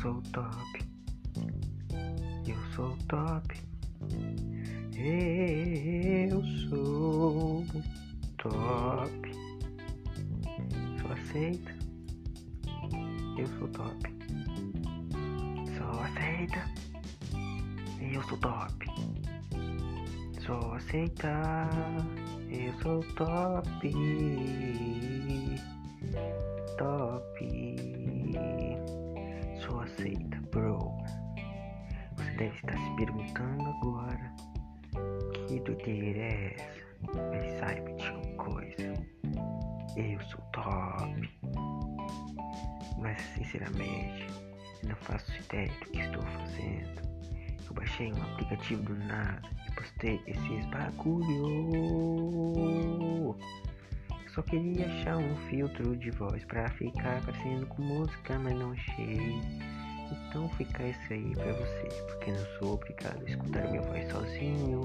top. Eu sou top. Eu sou top. Só aceita. Eu sou top. Só aceita. Eu sou top. Só aceita. Eu sou. Top. Aceita, bro. Você deve estar se perguntando agora. Que doideira é essa? Mas saiba de uma coisa. Eu sou top. Mas sinceramente, não faço ideia do que estou fazendo. Eu baixei um aplicativo do nada e postei esses bagulho. Só queria achar um filtro de voz pra ficar parecendo com música, mas não achei. Então fica isso aí pra vocês, porque não sou obrigado a escutar minha voz sozinho.